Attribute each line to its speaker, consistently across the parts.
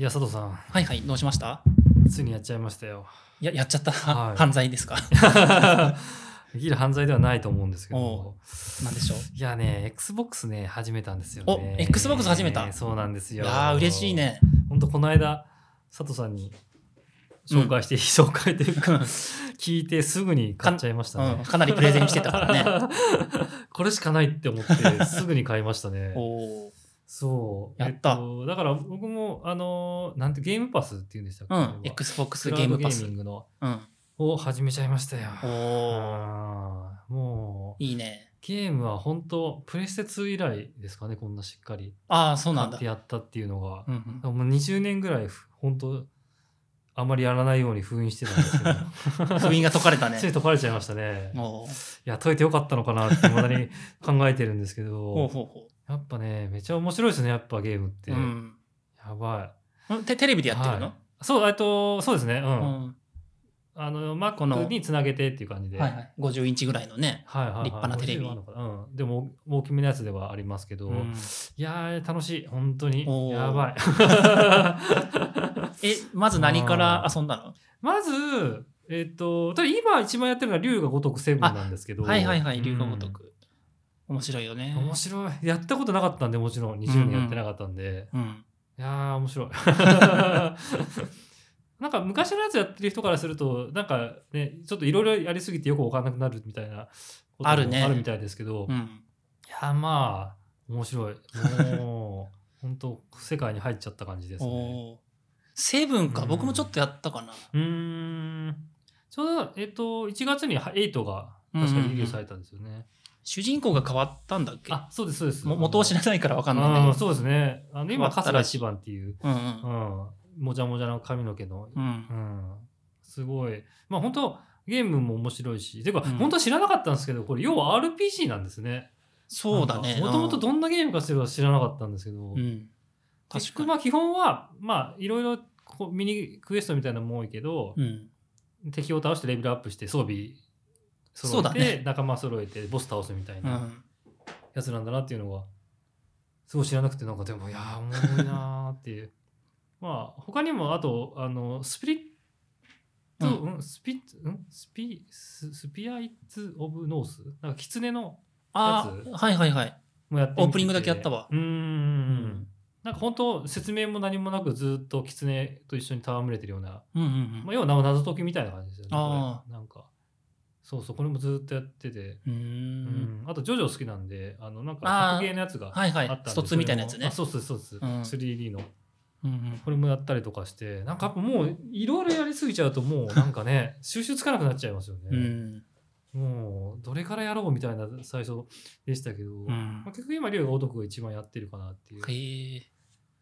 Speaker 1: いや佐藤さん。
Speaker 2: はいはい、どうしました？
Speaker 1: ついにやっちゃいましたよ。
Speaker 2: や、やっちゃった、
Speaker 1: はい。
Speaker 2: 犯罪ですか？
Speaker 1: できる犯罪ではないと思うんですけ
Speaker 2: お
Speaker 1: ど
Speaker 2: なんでしょう？
Speaker 1: いやね XBOX ね始めたんですよね。
Speaker 2: お Xbox 始めた？
Speaker 1: そうなんですよ。
Speaker 2: いやー、嬉しいね。
Speaker 1: ほんとこの間佐藤さんに紹介して、紹介というか聞いてすぐに買っちゃいましたね、
Speaker 2: うん、かなりプレゼンしてたからね。
Speaker 1: これしかないって思ってすぐに買いましたね。
Speaker 2: おー
Speaker 1: そう。
Speaker 2: やった。
Speaker 1: えだから僕もあのなんてゲームパスっていうんでしたっけ、
Speaker 2: うん、Xbox ゲームパス。
Speaker 1: ゲーミングの。
Speaker 2: うん。
Speaker 1: を始めちゃいましたよ。
Speaker 2: お
Speaker 1: もう。
Speaker 2: いいね。
Speaker 1: ゲームは本当プレステ2以来ですかねこんなしっかり。
Speaker 2: ああ、そうなんだ。
Speaker 1: 買って。やったっていうのが。
Speaker 2: う、んうん、
Speaker 1: もう20年ぐらいふ本当あまりやらないように封印してたんですけど。
Speaker 2: 封印が解かれたね。
Speaker 1: つい。解かれちゃいましたね。いや解いてよかったのかなってまだに考えてるんですけ
Speaker 2: ほう
Speaker 1: ど
Speaker 2: ほうほ
Speaker 1: やっぱねめちゃ面白いですねやっぱゲームって、
Speaker 2: う。うん。
Speaker 1: やば
Speaker 2: うん。てテレビでやってる
Speaker 1: はい。
Speaker 2: の、
Speaker 1: いそうえっとそうですねうん、
Speaker 2: うん。
Speaker 1: あの
Speaker 2: この
Speaker 1: Mac につなげてっていう感じで、
Speaker 2: はいはい。50インチぐらいのね。
Speaker 1: はいはいはい。
Speaker 2: 立派なテレビ。
Speaker 1: 50あるのか。なうん、でも大きめのやつではありますけど、い
Speaker 2: うん。
Speaker 1: やー楽しい。本当に。やばい。
Speaker 2: え、まず何から遊んだの？
Speaker 1: まずえっ、とただ今一番やってるのは龍が如くセブンなんですけど。
Speaker 2: はいはいはい、龍が如
Speaker 1: うん。
Speaker 2: く。面白いよね。
Speaker 1: 面白い。やったことなかったんでもちろん。20年やってなかったんで、
Speaker 2: うん。
Speaker 1: いやー面白い。なんか昔のやつやってる人からするとなんかねちょっといろいろやりすぎてよく分かんなくなるみたいなことも
Speaker 2: あるね
Speaker 1: あるみたいですけど、い
Speaker 2: うん。
Speaker 1: やまあ面白い。もう本当世界に入っちゃった感じですね。
Speaker 2: セブンか、
Speaker 1: うん。
Speaker 2: 僕もちょっとやったかな。
Speaker 1: うーん。ちょうど、えっと、1月に8が確かにリリースされたんですよね、
Speaker 2: 主人公が変わったんだっけ？
Speaker 1: あそうですそうです
Speaker 2: も元を知らないから分かんないんだけど。
Speaker 1: あーそうですねあの
Speaker 2: 変
Speaker 1: 今
Speaker 2: わったらしい
Speaker 1: 春日一番っていう、
Speaker 2: うんう。
Speaker 1: うんん、もじゃもじゃの髪の毛の
Speaker 2: うん
Speaker 1: う。ん、すごい。まあ本当ゲームも面白いし、てか、
Speaker 2: うん
Speaker 1: 本当は知らなかったんですけど、これ要は RPG なんですね。
Speaker 2: そうだね。
Speaker 1: もともとどんなゲームかするか知らなかったんですけど、
Speaker 2: うん。確かに。
Speaker 1: 結局まあ基本は、まあいろいろミニクエストみたいなのも多いけど、
Speaker 2: うん。
Speaker 1: 敵を倒してレベルアップして装備揃えて、
Speaker 2: そうだね。
Speaker 1: 仲間揃えてボス倒すみたいうなん。やつなんだなっていうのが、すごい知らなくて、なんかでも、いやー、おもろいなーっていう。まあ、他にも、あと、あの、スピリット、
Speaker 2: う
Speaker 1: うん、スピッツ、うんスピ、ススピアイツ・オブ・ノースなんか、狐の
Speaker 2: あ
Speaker 1: や
Speaker 2: あ、はいはいはい。
Speaker 1: もやって
Speaker 2: オープニングだけやったわ。
Speaker 1: うーん。
Speaker 2: うん
Speaker 1: なんか本当説明も何もなくずっと狐と一緒に戯れてるような、
Speaker 2: うんうんうん。
Speaker 1: まあ、要は謎解きみたいな感じですよね。なんか、そうそう、これもずっとやってて、
Speaker 2: う
Speaker 1: んん、あと、ジョジョ好きなんで、あの、なんか、格ゲーのやつが
Speaker 2: はいはい
Speaker 1: あったんで。
Speaker 2: ストツみたいなやつね
Speaker 1: それもあそうそうです。
Speaker 2: うん
Speaker 1: 3D の。
Speaker 2: うんうん
Speaker 1: これもやったりとかして、なんかやっぱもう、いろいろやりすぎちゃうと、もうなんかね、収集つかなくなっちゃいますよ
Speaker 2: う
Speaker 1: ね。
Speaker 2: ん。
Speaker 1: もう、どれからやろうみたいな最初でしたけど、
Speaker 2: うん
Speaker 1: まあ、結局今、龍が男が一番やってるかなっていう。
Speaker 2: へえ。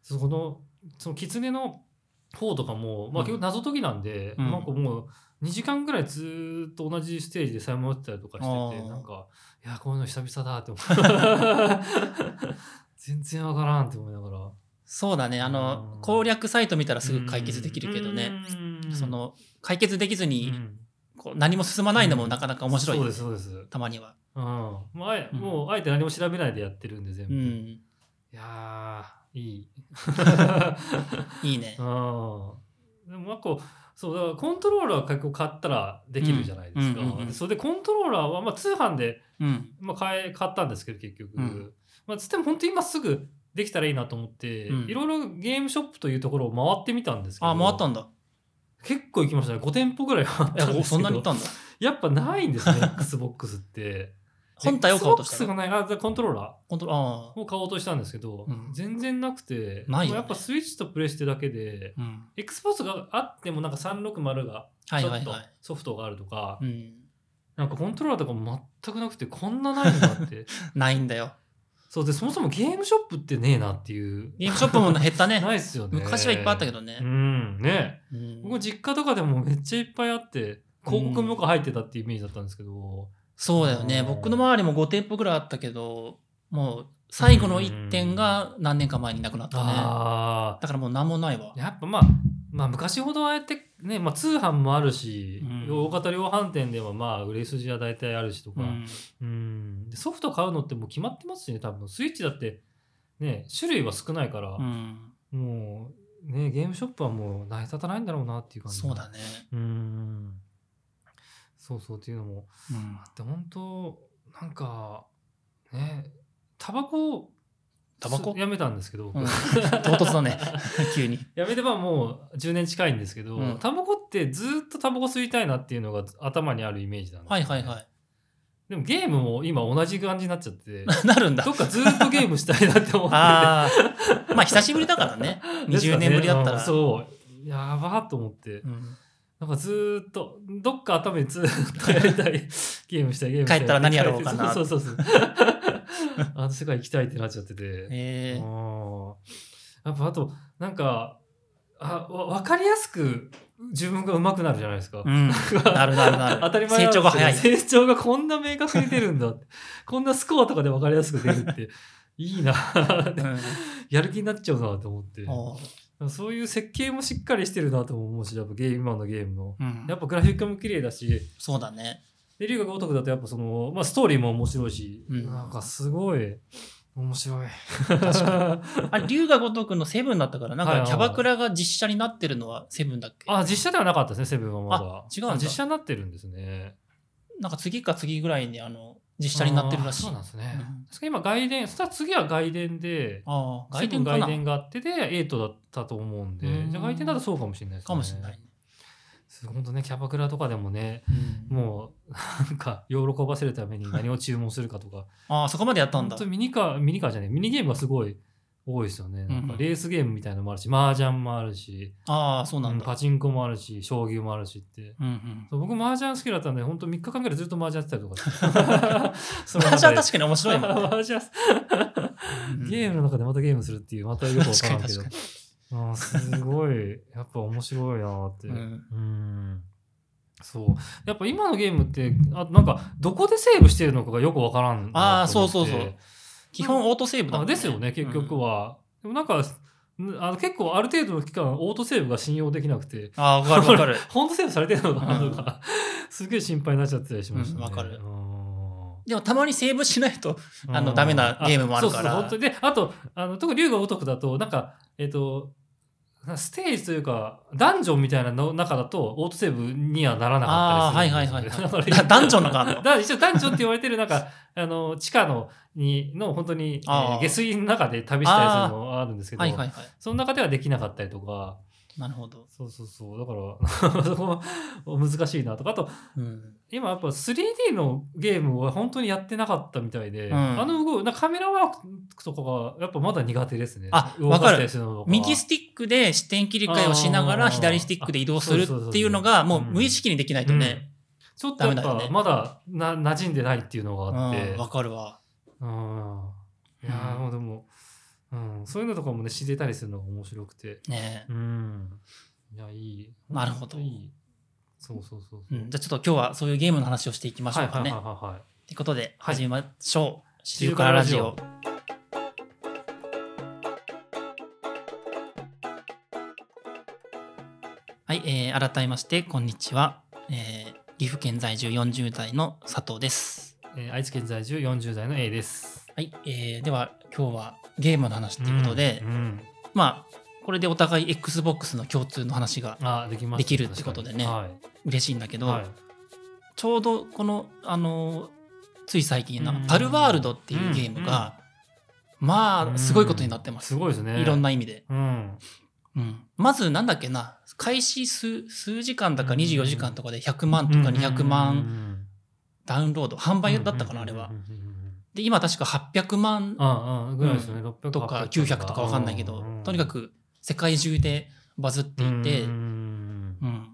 Speaker 1: その、その、狐の方とかも、まあ
Speaker 2: うん
Speaker 1: 結局謎解きなんで、
Speaker 2: うん
Speaker 1: なんかもう、2時間ぐらいずーっと同じステージでさえ回ってたりとかしてて、なんか、いや、こういうの久々だって思う。全然わからんって思いながら。
Speaker 2: そうだね。あ
Speaker 1: うん
Speaker 2: の攻略サイト見たらすぐ解決できるけどね。
Speaker 1: うん。
Speaker 2: その解決できず
Speaker 1: う
Speaker 2: に
Speaker 1: ん、
Speaker 2: こう何も進まないのもなかなか面白い。
Speaker 1: そうです、そうです。
Speaker 2: たまには。
Speaker 1: うん。もうあもうあえて何も調べないでやってるんで、全部。い
Speaker 2: うん。
Speaker 1: やー、いい。
Speaker 2: いいね
Speaker 1: う。ん。でもなんかそうだからコントローラー結構買ったらできるじゃないですか。
Speaker 2: うんうんうんうん
Speaker 1: でそれでコントローラーはまあ通販で、
Speaker 2: うん。
Speaker 1: まあ、買え買ったんですけど結局、
Speaker 2: うん
Speaker 1: まあ、つっても本当今すぐできたらいいなと思って、
Speaker 2: うん
Speaker 1: いろいろゲームショップというところを回ってみたんですけど
Speaker 2: あ、回ったんだ。
Speaker 1: 結構行きましたね5店舗ぐらい回ったんですけど
Speaker 2: そんなに行ったんだ。
Speaker 1: やっぱないんですね XBOX って
Speaker 2: 本体を買おうとした
Speaker 1: XBOX が
Speaker 2: の
Speaker 1: ないあコントローラ
Speaker 2: コントローあ
Speaker 1: ーを買おうとしたんですけど、
Speaker 2: うん
Speaker 1: 全然なくて
Speaker 2: ないよね
Speaker 1: もうやっぱスイッチとプレステだけで
Speaker 2: あ。うん。
Speaker 1: Xbox があってもなんか360が
Speaker 2: はい
Speaker 1: ちょっと。ソフトがあるとか、
Speaker 2: うん。
Speaker 1: なんかコントローラーとかも全くなくてこんなないんだって
Speaker 2: ないんだよ。
Speaker 1: そうでそもそもゲームショップってねえなっていう
Speaker 2: ゲームショップも減ったね。
Speaker 1: ないっすよね
Speaker 2: 昔はいっぱいあったけ
Speaker 1: ど
Speaker 2: どね
Speaker 1: う。んね
Speaker 2: うん
Speaker 1: 僕実家とかでもめっちゃいっぱいあって広告もよく入ってたっていうイメージだったんですけど、
Speaker 2: そうだよね。
Speaker 1: うん
Speaker 2: 僕の周りも5店舗ぐらいあったけど、もう最後の1店が何年か前になくなったね。
Speaker 1: あ
Speaker 2: だからもう何もないわ
Speaker 1: あ。やっぱまあまあ昔ほどああやってね、まあ、通販もあるし、
Speaker 2: うん
Speaker 1: 大型量販店でもまあ売れ筋は大体あるしとか、
Speaker 2: うん。
Speaker 1: うんでソフト買うのってもう決まってますしね多分スイッチだってね種類は少ないから、
Speaker 2: うん。
Speaker 1: もうねゲームショップはもう成り立たないんだろうなっていう感じ
Speaker 2: そうだね。
Speaker 1: うんそうそうっていうのも
Speaker 2: うん。
Speaker 1: あって本当なんかねタバコ
Speaker 2: タバコ？
Speaker 1: やめたんですけど、
Speaker 2: うん、唐突だね。急に。
Speaker 1: やめてばもう10年近いんですけど、
Speaker 2: うん。
Speaker 1: タバコってずっとタバコ吸いたいなっていうのが頭にあるイメージなんですよ
Speaker 2: はいはいはい。
Speaker 1: でもゲームも今同じ感じになっちゃって
Speaker 2: なるんだ。
Speaker 1: どっかずっとゲームしたいなって思って。
Speaker 2: ああまあ久しぶりだからね。
Speaker 1: ですか
Speaker 2: 20年ぶりだったら。
Speaker 1: うんそう。やばと思って。
Speaker 2: うん
Speaker 1: なんかずーっとどっか頭にずーっとやりたいゲームしたいゲームしたい。
Speaker 2: 帰ったら何やろうかな。
Speaker 1: そうそうそう。そうあの世界行きたいってなっちゃってて、
Speaker 2: ええ
Speaker 1: うんやっぱあとなんかあわ分かりやすく自分が上手くなるじゃないですか、
Speaker 2: うん。なるなるなる。
Speaker 1: 当たり前
Speaker 2: 成長が早い。
Speaker 1: 成長がこんな明確に出るんだこんなスコアとかで分かりやすく出るっていいな
Speaker 2: うん。
Speaker 1: やる気になっちゃうなと思ってそういう設計もしっかりしてるなとも思うしやっぱゲーム今のゲームの。
Speaker 2: うん。
Speaker 1: やっぱグラフィックも綺麗だし。
Speaker 2: そうだね。
Speaker 1: で龍が如くだとやっぱその、まあ、ストーリーも面白いし、
Speaker 2: うん。
Speaker 1: なんかすごい。面白い。
Speaker 2: あれ龍が如くのセブンだったからなん
Speaker 1: はいはい
Speaker 2: かキャバクラが実写になってるのはセブンだっけ？
Speaker 1: あ実写ではなかったですねセブンはまだ。
Speaker 2: あ違う
Speaker 1: 実写になってるんですね。
Speaker 2: なんか次か次ぐらいにあの実写になってるらしい。
Speaker 1: そうなんですね、
Speaker 2: うん。
Speaker 1: 今外伝そしたら次は外伝で
Speaker 2: ああ外伝
Speaker 1: 外伝があってで8だったと思うんで。
Speaker 2: うん。
Speaker 1: じゃあ外伝だとそうかもしれないですね。
Speaker 2: かもしれない。ね、
Speaker 1: 本当ねキャバクラとかでもね
Speaker 2: うん。
Speaker 1: もうなんか喜ばせるために何を注文するかとか。
Speaker 2: ああそこまでやったんだ。
Speaker 1: 本当ミニカーミニカーじゃないミニゲームがすごい多いですよね。なんかレースゲームみたいなのもあるし、麻雀もあるし、
Speaker 2: ああそうなんだ、
Speaker 1: うんパチンコもあるし、将棋もあるしって。
Speaker 2: うんうん
Speaker 1: そう僕、麻雀好きだったんで、本当3日間ぐらいずっと麻雀やってたりとか。その中で
Speaker 2: 私は確かに面白いもんね、
Speaker 1: 麻雀
Speaker 2: うん
Speaker 1: ゲームの中でまたゲームするっていう、またよくわからんけど。あーすごい、やっぱ面白いなーって。
Speaker 2: う
Speaker 1: うんん。そう。やっぱ今のゲームって、あなんか、どこでセーブしてるのかがよくわからん。
Speaker 2: あーそうそうそう基本オートセーブだもん
Speaker 1: あですよね結局は、でもなんかんあの結構ある程度の期間オートセーブが信用できなくて。
Speaker 2: ああわかるわかる。
Speaker 1: 本当セーブされてるのかな
Speaker 2: うん。
Speaker 1: とか、すげえ心配になっちゃったりしましたね。
Speaker 2: うんわかる。
Speaker 1: うん。
Speaker 2: でもたまにセーブしないとあのダメなゲームもあるから。
Speaker 1: そうそう本当に。であとあの特に龍が如くだとなんかえっ、とステージというかダンジョンみたいなの中だとオートセーブにはならなかったりする
Speaker 2: あーはいはいはい ダンジョンのがあ
Speaker 1: だ一応ダンジョンって言われてるなんかあの地下のにの本当に、えー下水の中で旅したりするのがあるんですけど、
Speaker 2: はいはいはい。
Speaker 1: その中ではできなかったりとか
Speaker 2: なるほど、
Speaker 1: そうそうそう。だから そこは難しいなとか。あと
Speaker 2: うん、
Speaker 1: 今やっぱ 3D のゲームは本当にやってなかったみたいで、
Speaker 2: うん。
Speaker 1: あの動くなカメラワークとかがやっぱまだ苦手ですね。
Speaker 2: あ
Speaker 1: 動かる。
Speaker 2: 右スティックで視点切り替えをしながら左スティックで移動するっていうのがもう
Speaker 1: うん
Speaker 2: 無意識にできないとね、
Speaker 1: ちょっとやっぱまだな馴染んでないっていうのがあって。
Speaker 2: うんわかるわ。
Speaker 1: うん。いやでも、うん、そういうのとかもね知れたりするのが面白くて。
Speaker 2: ね
Speaker 1: うん。いやいい。
Speaker 2: なるほど。
Speaker 1: いい。そうそうそうそう、
Speaker 2: うん、じゃあちょっと今日はそういうゲームの話をしていきましょうかね。
Speaker 1: はいはいはいはいはい。
Speaker 2: ということで
Speaker 1: はい。
Speaker 2: 始めましょう。シルカラジオ。はい、えー改めましてこんにちは、えー岐阜県在住40代の佐藤です。
Speaker 1: えー愛知県在住40代の A です
Speaker 2: はい、えーでは今日はゲームの話ということで、
Speaker 1: うんうん。
Speaker 2: まあこれでお互い XBOX の共通の話が
Speaker 1: あできました
Speaker 2: できるってことでね
Speaker 1: 確か
Speaker 2: 嬉しいんだけど、
Speaker 1: にはい。
Speaker 2: ちょうどこのあのつい最近の
Speaker 1: うん。
Speaker 2: パルワールドっていうゲームが、まあすごいことになってます、
Speaker 1: すごいですね。
Speaker 2: いろんな意味で、
Speaker 1: うん。
Speaker 2: うん、まずなんだっけな開始数数時間だか
Speaker 1: うん
Speaker 2: 24時間とかで100万とか200万
Speaker 1: 万
Speaker 2: ダウンロード販売だったかなあれは。
Speaker 1: うんうんうんうん
Speaker 2: で今確か800万
Speaker 1: ああぐらいですね、600
Speaker 2: とか900とかわかんないけどとにかく世界中でバズっていて、
Speaker 1: うん
Speaker 2: うん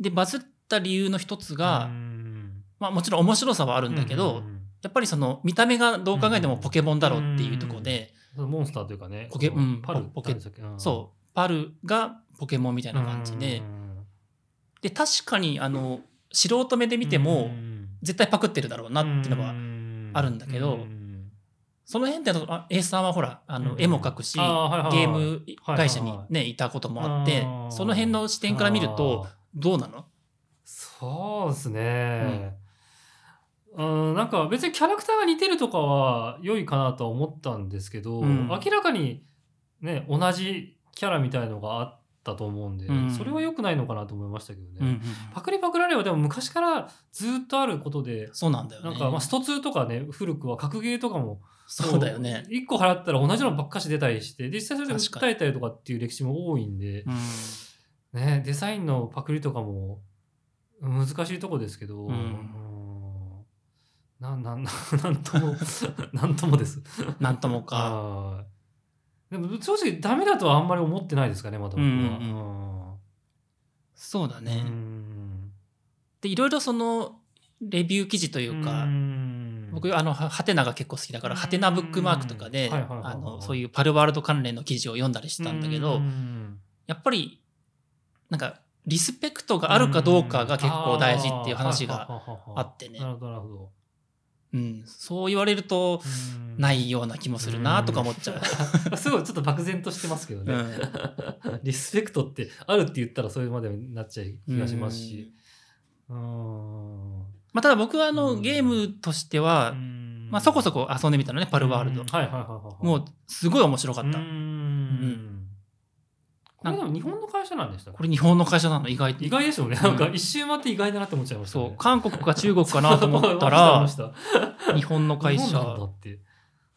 Speaker 2: でバズった理由の一つが、
Speaker 1: うん
Speaker 2: まあ、もちろん面白さはあるんだけど、
Speaker 1: うん
Speaker 2: やっぱりその見た目がどう考えてもポケモンだろうっていうところで、
Speaker 1: うんモンスターというかね。
Speaker 2: ポケうん
Speaker 1: パル
Speaker 2: ポケそう。パルがポケモンみたいな感じで、
Speaker 1: うん
Speaker 2: で確かにあの素人目で見ても絶対パクってるだろうなっていうのはあるんだけど
Speaker 1: うん
Speaker 2: その辺ってあ A さんはほらあの
Speaker 1: うん。
Speaker 2: 絵も描くし、ゲーム会社にねいたこともあってその辺の視点から見るとどうなの？
Speaker 1: そうですね、うん、なんか別にキャラクターが似てるとかは良いかなとは思ったんですけど、
Speaker 2: うん。
Speaker 1: 明らかにね同じキャラみたいのがあったと思うんで、
Speaker 2: うん
Speaker 1: それは良くないのかなと思いましたけどね。
Speaker 2: うんうん
Speaker 1: パクリパクられはでも昔からずっとあることで、
Speaker 2: そうなんだよね。
Speaker 1: なんかまあスト2とかね、古くは格ゲーとかも、
Speaker 2: そうだよね。
Speaker 1: 1個払ったら同じのばっかし出たりして、実際それで訴えたりとかっていう歴史も多いんで、
Speaker 2: うん
Speaker 1: ね、デザインのパクリとかも難しいとこですけど、なんなんなんとも なんともです。
Speaker 2: なんともか。
Speaker 1: はいでも正直ダメだとはあんまり思ってないですかねまだ僕は。
Speaker 2: うんそうだ
Speaker 1: うん
Speaker 2: ね。
Speaker 1: うん。
Speaker 2: で、いろいろその、レビュー記事というか、
Speaker 1: うん。
Speaker 2: 僕、あの、はハテナが結構好きだから、
Speaker 1: うん。
Speaker 2: ハテナブックマークとかで、そういうパルワールド関連の記事を読んだりしたんだけど
Speaker 1: う、ん。
Speaker 2: やっぱり、なんか、リスペクトがあるかどうかが結構大事っていう話があってね。
Speaker 1: なるほど。
Speaker 2: うん。そう言われると、
Speaker 1: うん
Speaker 2: ないような気もするなとか思っちゃう。
Speaker 1: すごいちょっと漠然としてますけどね。
Speaker 2: うん。
Speaker 1: リスペクトってあるって言ったらそれまでになっちゃう気がしますし。うん。
Speaker 2: まあ、ただ僕はあの、
Speaker 1: うん
Speaker 2: ゲームとしては、まあ、そこそこ遊んでみたのね、パルワールド。
Speaker 1: うんはいはいはいはい。
Speaker 2: もう、すごい面白かった。
Speaker 1: うん。これでも日本の会社なんでしたっけ
Speaker 2: これ日本の会社なの、意外と。
Speaker 1: 意外ですよね。なんか一周回って意外だなって思っちゃいましたね。
Speaker 2: そう、韓国か中国かなと思った
Speaker 1: 思
Speaker 2: ら 日本の会社
Speaker 1: だって。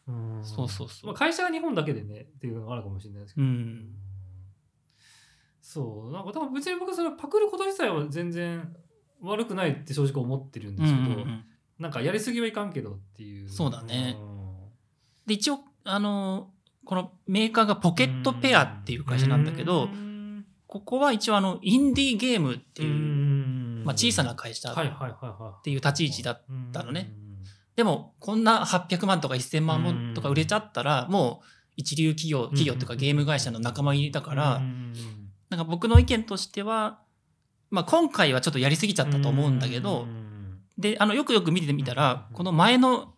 Speaker 1: うん
Speaker 2: そうそうそう
Speaker 1: まあ、会社が日本だけでねっていうのがあるかもしれないですけ
Speaker 2: う
Speaker 1: ど。
Speaker 2: ん。
Speaker 1: そう。なんか、多分別に僕それパクること自体は全然悪くないって正直思ってるん
Speaker 2: うん
Speaker 1: ですけど、
Speaker 2: うんうん
Speaker 1: なんかやりすぎはいかんけどっていう。
Speaker 2: そうだね
Speaker 1: うん
Speaker 2: で、一応、あの、このメーカーがポケットペアっていう会社なんだけど
Speaker 1: う、ん。
Speaker 2: ここは一応あの、インディーゲームって
Speaker 1: う
Speaker 2: いう、
Speaker 1: ん。
Speaker 2: まあ小さな会社。っていう立ち位置だ
Speaker 1: った
Speaker 2: のね。でも、こんな800万とか1000万もとか売れちゃったら、もう一流企業、企業とかゲーム会社の仲間入りだから、なんか僕の意見としては、まあ今回はちょっとやりすぎちゃったと思うんだけど、で、あの、よくよく見てみたら、この前の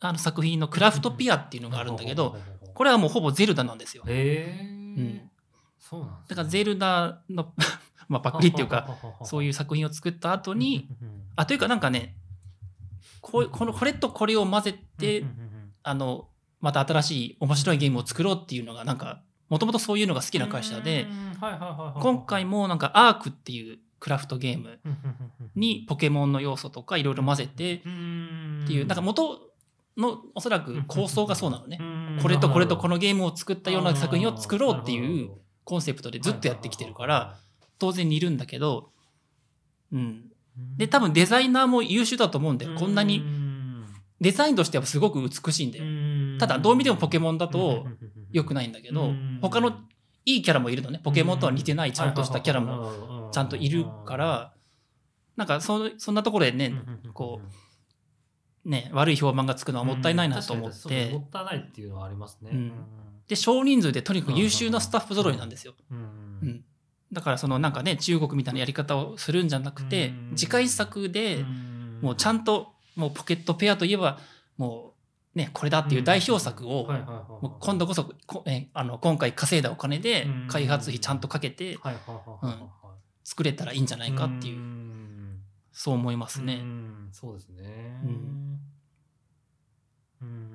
Speaker 2: あの作品のクラフトピアっていうのがあるんだけど、、これはもうほぼゼルダなんですよ。
Speaker 1: へえ、
Speaker 2: ん。
Speaker 1: そうなんね。
Speaker 2: だからゼルダの まあパクリっていうか、そういう作品を作った後に、、あ、というかなんかね、こうこのこれとこれを混ぜて、あの、また新しい面白いゲームを作ろうっていうのが、なんか、もともとそういうのが好きな会社で、今回もなんかアークっていうクラフトゲームにポケモンの要素とかいろいろ混ぜてっていう、なんか元のおそらく構想がそうなのね。これとこれとこのゲームを作ったような作品を作ろうっていうコンセプトでずっとやってきてるから、当然にいるんだけど、うん。で、多分デザイナーも優秀だと思うんだよ。こんなに、デザインとしてはすごく美しいんだよ。ただ、どう見てもポケモンだと良くないんだけど、他のいいキャラもいるのね。ポケモンとは似てないちゃんとしたキャラも
Speaker 1: も
Speaker 2: ちゃんといるか、ら、なんかそそんなところでね、こね、悪い評判がつくのはもったいないなと思って、
Speaker 1: もったいないっていうのはありますね。
Speaker 2: で、少人数でとにかく優秀なスタッフ揃いなんですよ。
Speaker 1: うん
Speaker 2: だからそのなんかね、中国みたいなやり方をするんじゃなくて、次回作でもうちゃんと、もうポケットペアといえば、もうね、これだっていう代表作を、もう今度こそこえあの今回稼いだお金で開発費ちゃんとかけて作れたらいいんじゃないかっていう、
Speaker 1: ん
Speaker 2: そう思います
Speaker 1: う
Speaker 2: ね。
Speaker 1: んそうですね。
Speaker 2: うん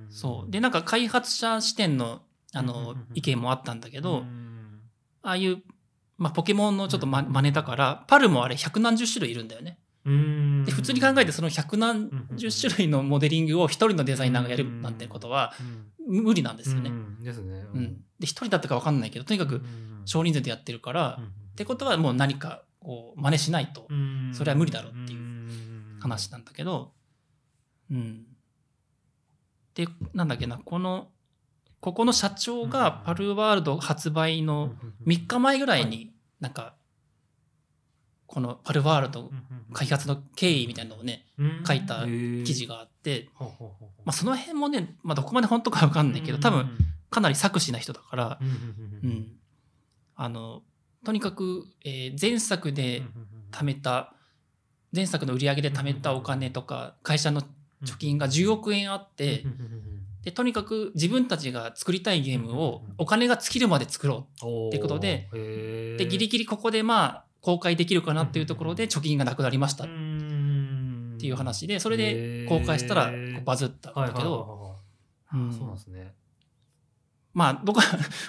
Speaker 2: そう。で、なんか開発者視点のあの
Speaker 1: うん
Speaker 2: 意見もあったんだけど、
Speaker 1: うん。
Speaker 2: ああいう、まあ、ポケモンのちょっとま真似だから、パルもあれ百何十種類いるんだよね。
Speaker 1: うん。
Speaker 2: で普通に考えてその百何十種類のモデリングを一人のデザイナーがやるなんてことは
Speaker 1: うん
Speaker 2: 無理なんですよね。
Speaker 1: うん。ですね。
Speaker 2: うん。で一人だったか分かんないけどとにかく少人数でやってるから、ってことはもう何かこう真似しないとそれは無理だろうっていう話なんだけど、うん。でなんだっけなこのここの社長がパルワールド発売の3日前ぐらいになんかこのパルワールド開発の経緯みたいなのをね書いた記事
Speaker 1: が、
Speaker 2: があって、まあ、その辺もね、まあ、どこまで本当か分かんないけど多分、かなり作詞な人だから、
Speaker 1: うん
Speaker 2: あのとにかく、えー前作で貯めた前作の売り上げで貯めたお金とか会社の貯金が10億円あってでとにかく自分たちが作りたいゲームをお金が尽きるまで作ろ
Speaker 1: おー
Speaker 2: ってことででギリギリここでまあ公開できるかなっていうところで貯金がなくなりましたっていう話でそれで公開したらバズったん。だけど
Speaker 1: そうなん。ですね。
Speaker 2: まあどこ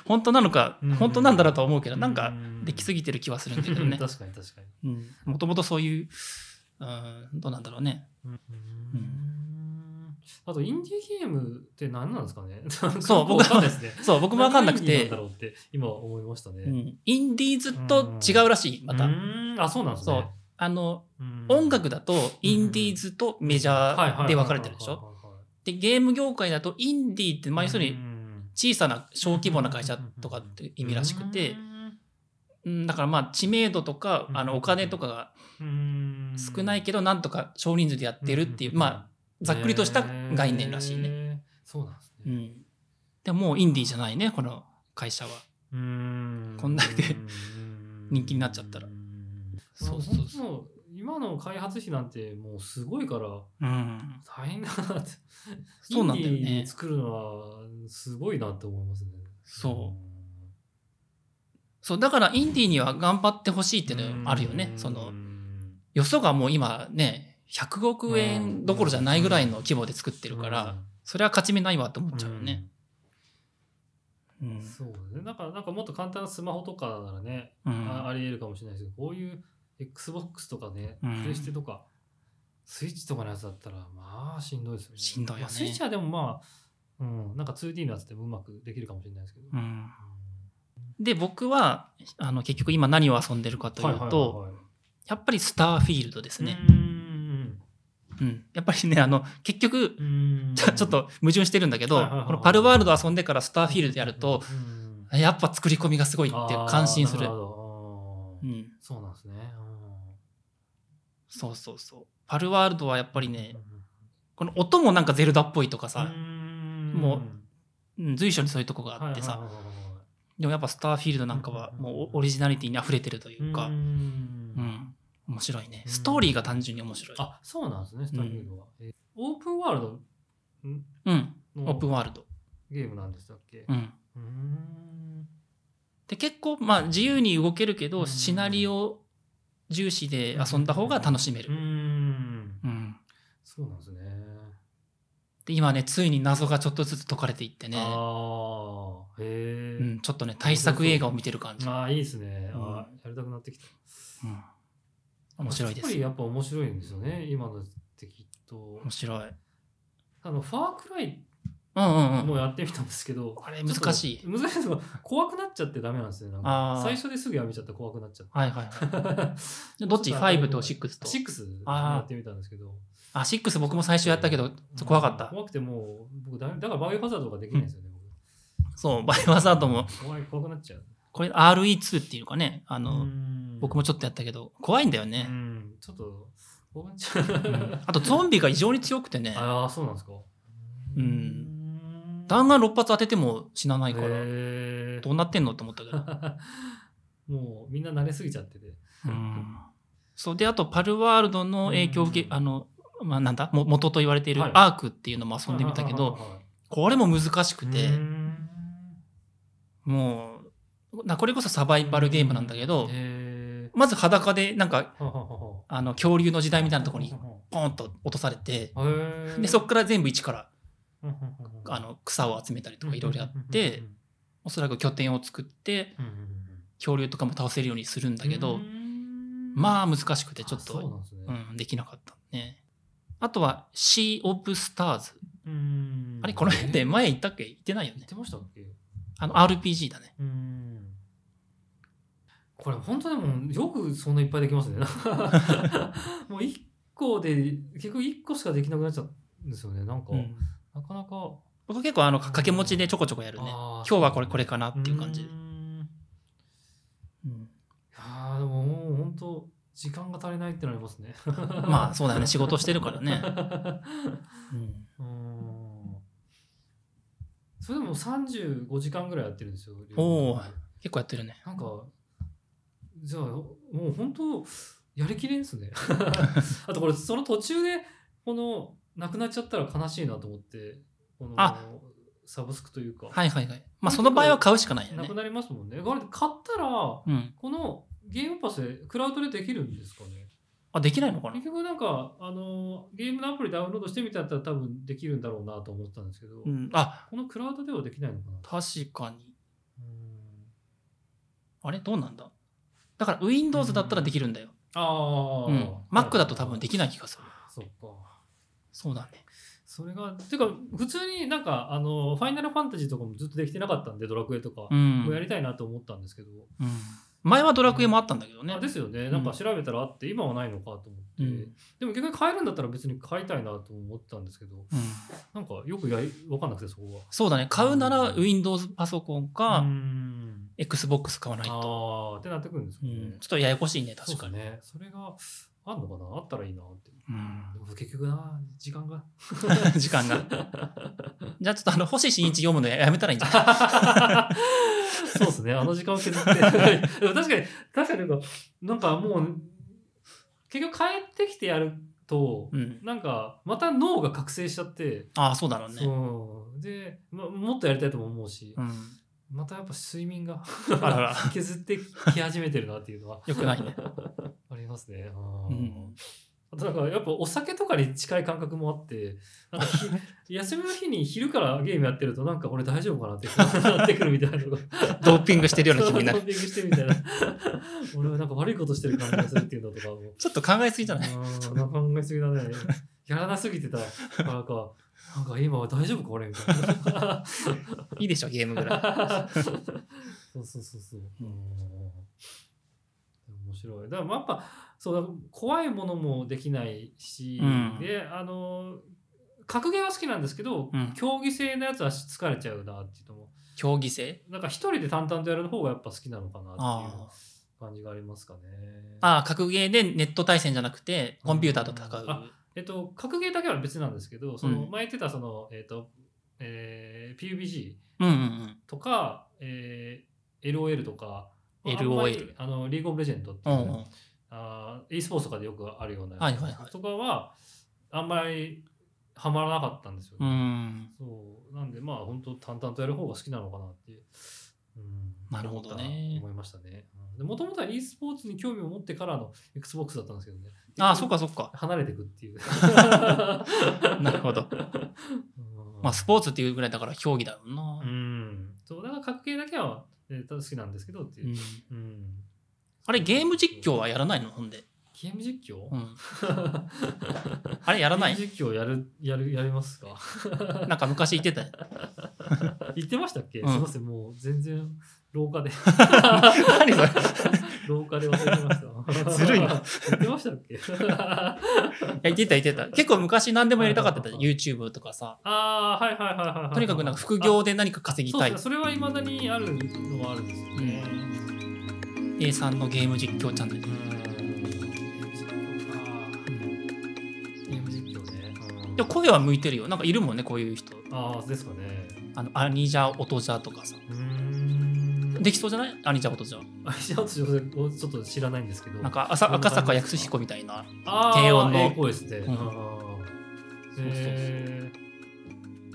Speaker 2: 本当なのか本当なん。だろうとは思うけどなん。かできすぎてる気はするん。だけどね
Speaker 1: 確かに確かに。
Speaker 2: もともとそういう、うん、どうなんだろうね。
Speaker 1: うんあとインディーゲームって何なんですかね？
Speaker 2: そう僕
Speaker 1: わかんないですね。
Speaker 2: そう僕も分かんなくて。
Speaker 1: 何がインディーなんだろうって今思いましたね。
Speaker 2: うん。インディーズと違うらしいまた。
Speaker 1: あそうなんですね。
Speaker 2: あの
Speaker 1: うん。
Speaker 2: 音楽だとインディーズとメジャーで分かれてるでしょ？
Speaker 1: ょ
Speaker 2: でゲーム業界だとインディーってまあ要するに
Speaker 1: に
Speaker 2: 小さな小規模な会社とかって意味らしくて、うんだからまあ知名度とかあのお金とかが少ないけどなんとか少人数でやってるっていうまあざっくりとした概念らしいね。
Speaker 1: ね。そうなんですね。
Speaker 2: うん、でももうインディーじゃないねこの会社は。
Speaker 1: うん
Speaker 2: こんだけ
Speaker 1: うん
Speaker 2: 人気になっちゃったら
Speaker 1: そ
Speaker 2: そううそうそう
Speaker 1: 今の開発費なんてもうすごいから
Speaker 2: うん、
Speaker 1: 大変だなって。
Speaker 2: そうなんだよね
Speaker 1: 作るのはすごいなって思いますね。
Speaker 2: そうそうだからインディーには頑張ってほしいっていうのあるよね。そのよそがもう今ね100億円どころじゃないぐらいの規模で作ってるから、それは勝ち目ないわと思っちゃうよね。うん
Speaker 1: そうね。だからなんかもっと簡単なスマホとかならね、
Speaker 2: うん
Speaker 1: ああり得るかもしれないですけど、こういう XBOX とかね、
Speaker 2: うん
Speaker 1: プレステとか、スイッチとかのやつだったら、まあしんどいですよね。
Speaker 2: しんどいよね
Speaker 1: まあスイッチはでもまあ、うん、なんか 2D のやつでもうまくできるかもしれないですけど。
Speaker 2: うんで僕はあの結局今何を遊んでるかというと、やっぱりスターフィールドですね。
Speaker 1: うん
Speaker 2: うん、やっぱりねあの結局
Speaker 1: うん
Speaker 2: ちょっと矛盾してるんだけど、このパルワールド遊んでからスターフィールドやると、
Speaker 1: うん
Speaker 2: やっぱ作り込みがすごいって感心する。うん、
Speaker 1: そうなんですね。
Speaker 2: そうそうそう。パルワールドはやっぱり
Speaker 1: うん
Speaker 2: ね、この音もなんかゼルダっぽいとかさ、
Speaker 1: うん。
Speaker 2: もうん、随所にそういうとこがあってさ、でもやっぱスターフィールドなんかはもうオリジナリティに溢れてるというか、
Speaker 1: う
Speaker 2: うん、
Speaker 1: ん
Speaker 2: 面白いね。
Speaker 1: うん
Speaker 2: ストーリーが単純に面白い。
Speaker 1: あそうなんですね、スターフィールドは。えオープンワールド
Speaker 2: うん、
Speaker 1: の
Speaker 2: オープンワールド。
Speaker 1: ゲームなんでしたっけ？
Speaker 2: うん。
Speaker 1: うーん
Speaker 2: で、結構、まあ自由に動けるけど、
Speaker 1: うん
Speaker 2: シナリオ重視で遊んだ方が楽しめる。
Speaker 1: うーん
Speaker 2: うん。
Speaker 1: そうなんですね。
Speaker 2: で、今ね、ついに謎がちょっとずつ解かれていってね、
Speaker 1: ああ、へえ。
Speaker 2: うん、ちょっとね、大作映画を見てる感じ。うん
Speaker 1: ああ、いいですね。
Speaker 2: うん
Speaker 1: あーやりたくなってきた。
Speaker 2: 面白いです
Speaker 1: やっぱ。りやっぱ面白いんですよね、今のってきっと
Speaker 2: 面。白い。
Speaker 1: あの、ファークライ
Speaker 2: うんうんうん。
Speaker 1: もやってみたんですけど、
Speaker 2: あれ難しい
Speaker 1: 難しいのが怖くなっちゃってダメなんですね。なんか最初ですぐやめちゃって怖くなっちゃって。
Speaker 2: はいはいはい。どっち ?5 と6と。
Speaker 1: 6
Speaker 2: あー
Speaker 1: やってみたんですけど。
Speaker 2: あ、6僕も最初やったけど、怖かった。
Speaker 1: 怖くてもう、僕だ、だからバイオハザードとかできないんですよね、
Speaker 2: そう、バイオハザードも、
Speaker 1: 僕。怖い、怖くなっちゃう。
Speaker 2: これ RE2 っていうかね、あ
Speaker 1: あ
Speaker 2: の、僕もちょっとやったけど、怖いんだよ
Speaker 1: う
Speaker 2: ね。
Speaker 1: ん、ちょっと、怖くなっちゃ
Speaker 2: うん
Speaker 1: う。
Speaker 2: あとゾンビが異常に強くてね、
Speaker 1: ああ、そうなんですか。
Speaker 2: うん
Speaker 1: ん
Speaker 2: 弾丸6発当てても死なないから、どうなってんのって思ったけど。
Speaker 1: もうみんな慣れすぎちゃってて。
Speaker 2: うんそうで、あとパルワールドの影響を受け、
Speaker 1: うん
Speaker 2: あの、まあ、なんだ、も元と言われている
Speaker 1: はい。
Speaker 2: アークっていうのも遊んでみたけど、これも難しくて、
Speaker 1: うん。
Speaker 2: もう、なこれこそサバイバルゲームなんだけど、
Speaker 1: へ
Speaker 2: まず裸でなんか、あの、恐竜の時代みたいなところに
Speaker 1: は
Speaker 2: ポンと落とされて、で、そっから全部一から、あの、草を集めたりとかいろいろやって、おそらく拠点を作って、恐竜とかも倒せるようにするんだけ
Speaker 1: う
Speaker 2: ど、
Speaker 1: ん。
Speaker 2: まあ難しくてちょっと、うん、できなかったね。あとは、シー・オブ・スターズ。
Speaker 1: うん
Speaker 2: あれ、この辺で前言ったっけ？言ってないよね。
Speaker 1: 言ってましたっけ？
Speaker 2: あの、RPG だね。
Speaker 1: うんこれ本当でもよくそんないっぱいできますね。もう1個で結局1個しかできなくなっちゃうんですよね。なんか、
Speaker 2: うん
Speaker 1: なかなか。
Speaker 2: 僕結構あの掛け持ちでちょこちょこやるね。今日はこれこれかなっていう感じで
Speaker 1: う。ん
Speaker 2: うん
Speaker 1: いやーでももう本当時間が足りないってなりますね。
Speaker 2: まあそうだよね。仕事してるからね。うん
Speaker 1: うんそれでも35時間ぐらいやってるんですよ。
Speaker 2: おー結構やってるね。
Speaker 1: なんか、じゃあ、もう本当、やりきれんすね。あとこれ、その途中で、この、なくなっちゃったら悲しいなと思って、この
Speaker 2: あ、
Speaker 1: サブスクというか、
Speaker 2: はいはいはい。まあその場合は買うしかないよね
Speaker 1: なく。なりますもんね。買ったら、
Speaker 2: うん。
Speaker 1: このゲームパスで、クラウドでできるんですかね？
Speaker 2: あできないのかな？
Speaker 1: 結局なんかあのゲームのアプリダウンロードしてみたら多分できるんだろうなと思ってたんですけど、
Speaker 2: うん、あ。
Speaker 1: このクラウドではできないのかな？
Speaker 2: 確かに。
Speaker 1: うん。
Speaker 2: あれ？どうなんだ？だから Windows だったらできるんだよ、
Speaker 1: ああ、
Speaker 2: うん、Mac だと多分できない気がする。
Speaker 1: そっか。
Speaker 2: そうだね。
Speaker 1: それがてか普通になんかあのファイナルファンタジーとかもずっとできてなかったんでドラクエとか、
Speaker 2: うん。
Speaker 1: もうやりたいなと思ったんですけど、
Speaker 2: うん、前はドラクエもあったんだけどね。
Speaker 1: あですよね。なんか調べたらあって今はないのかと思って、
Speaker 2: うん。
Speaker 1: でも逆に買えるんだったら別に買いたいなと思ってたんですけど
Speaker 2: うん、
Speaker 1: なんかよくやり分かんなくてそこは。
Speaker 2: そうだね。買うなら Windows パソコンか、
Speaker 1: うん。
Speaker 2: XBOX 買わないと、
Speaker 1: ああってなってくるんですかね。
Speaker 2: うん、ちょっとややこしいね確かに。
Speaker 1: かね。それがあんのかな？あったらいいな。って。
Speaker 2: うん。
Speaker 1: でも結局な、時間が。
Speaker 2: 時間が。じゃあちょっとあの星新一読むのやめたらいいんじゃない？
Speaker 1: そうですね。あの時間を削って。確かに、確かになんか、なんかもう、結局帰ってきてやると、
Speaker 2: うん、
Speaker 1: なんか、また脳が覚醒しちゃって、
Speaker 2: ああそうだろうね。
Speaker 1: そう。で、ま、もっとやりたいとも思うし、
Speaker 2: うん、
Speaker 1: またやっぱ睡眠が削ってき始めてるなっていうのは。
Speaker 2: よくないね、
Speaker 1: ありますね。
Speaker 2: うん、
Speaker 1: あとなんかやっぱお酒とかに近い感覚もあって、なんかひ 休みの日に昼からゲームやってるとなんか俺大丈夫かなってなってくるみたいな。
Speaker 2: ドーピングしてるような気になる
Speaker 1: ドーピングしてるみたいな。俺はなんか悪いことしてる感じがするっていうのとかも。
Speaker 2: ちょっと考えすぎじゃない？
Speaker 1: 考えすぎだね。やらなすぎてたからか、なんか今は大丈夫か俺みたいな。
Speaker 2: いいでしょゲームぐらい
Speaker 1: そうそうそうそう。うん面白い。だからまあやっぱそうだ怖いものもできないし、
Speaker 2: うん。
Speaker 1: であの格ゲーは好きなんですけど、
Speaker 2: うん。
Speaker 1: 競技性のやつは疲れちゃうなっていうのも。
Speaker 2: 競技性？
Speaker 1: なんか一人で淡々とやる方がやっぱ好きなのかなっていう
Speaker 2: あ
Speaker 1: 感じがありますかね。
Speaker 2: ああ格ゲーでネット対戦じゃなくてコンピューターと戦う、
Speaker 1: あえっと、格ゲーだけは別なんですけど、その
Speaker 2: うん。
Speaker 1: 前言ってたその、えっと、えー PUBG
Speaker 2: うんうんうん。
Speaker 1: とか、えー LOL とか、
Speaker 2: LOL
Speaker 1: あのリーグオブレジェンドっていうう、
Speaker 2: んうん。
Speaker 1: あー e スポーツとかでよくあるような
Speaker 2: はいはいはい。
Speaker 1: とかは、あんまりハマらなかったんですよ
Speaker 2: う
Speaker 1: ね。
Speaker 2: ん。
Speaker 1: そう。なんでまあ本当淡々とやる方が好きなのかなっていう、うん、
Speaker 2: なるほどね。
Speaker 1: 思いましたね。もともとは e スポーツに興味を持ってからの XBOX だったんですけどね。
Speaker 2: ああそっかそっか。
Speaker 1: 離れていくっていう。
Speaker 2: なるほど。まあスポーツっていうぐらいだから競技だろうな。
Speaker 1: う、ん。そう、だから格ゲーだけは、えー好きなんですけどっていう。う。
Speaker 2: ん。
Speaker 1: うん。
Speaker 2: あれゲーム実況はやらないの？ほんで、
Speaker 1: ゲーム実況、
Speaker 2: うん、あれやらない？
Speaker 1: 実況やる、やる、やりますか？
Speaker 2: なんか昔言ってたよ
Speaker 1: 言ってましたっけ、
Speaker 2: うん。
Speaker 1: すいません、もう全然廊下で、
Speaker 2: 何それ
Speaker 1: 廊下で忘れてました。
Speaker 2: ずるいな
Speaker 1: 言ってましたっけ？
Speaker 2: いや言ってた言ってた結構昔何でもやりたかった
Speaker 1: はいはいはい
Speaker 2: YouTube とかさ
Speaker 1: ああ、はいはいはいはいはい。
Speaker 2: とにかくなんか副業で何か稼ぎたい
Speaker 1: そそれはいまだにあるのはあるんですよね。
Speaker 2: A さんのゲーム実況チャンネル
Speaker 1: うん。ゲーム実況ね。うん
Speaker 2: でも声は向いてるよなんかいるもんねこういう人
Speaker 1: ああ、ですかね。
Speaker 2: あのアニジャ音ジャとかさ
Speaker 1: うーん。
Speaker 2: できそうじゃない？アニジャ音ジャ
Speaker 1: あ、じゃちょっと知らないんですけど。
Speaker 2: なんか赤赤坂康彦みたいな。低音の。
Speaker 1: ですね。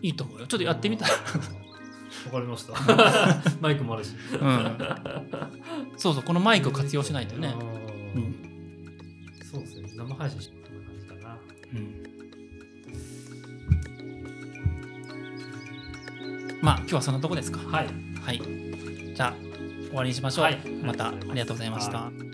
Speaker 2: いいと思うよ。ちょっとやってみた
Speaker 1: わかりました。マイクもあるし。
Speaker 2: うん。そうそうこのマイクを活用しないとね。
Speaker 1: そうですね。生配信しこんな感じかな。
Speaker 2: うん。まあ今日はそんなとこですか。
Speaker 1: はい。
Speaker 2: はいじゃあ終わりにしましょう、
Speaker 1: はい。
Speaker 2: またありがとうございました。
Speaker 1: はい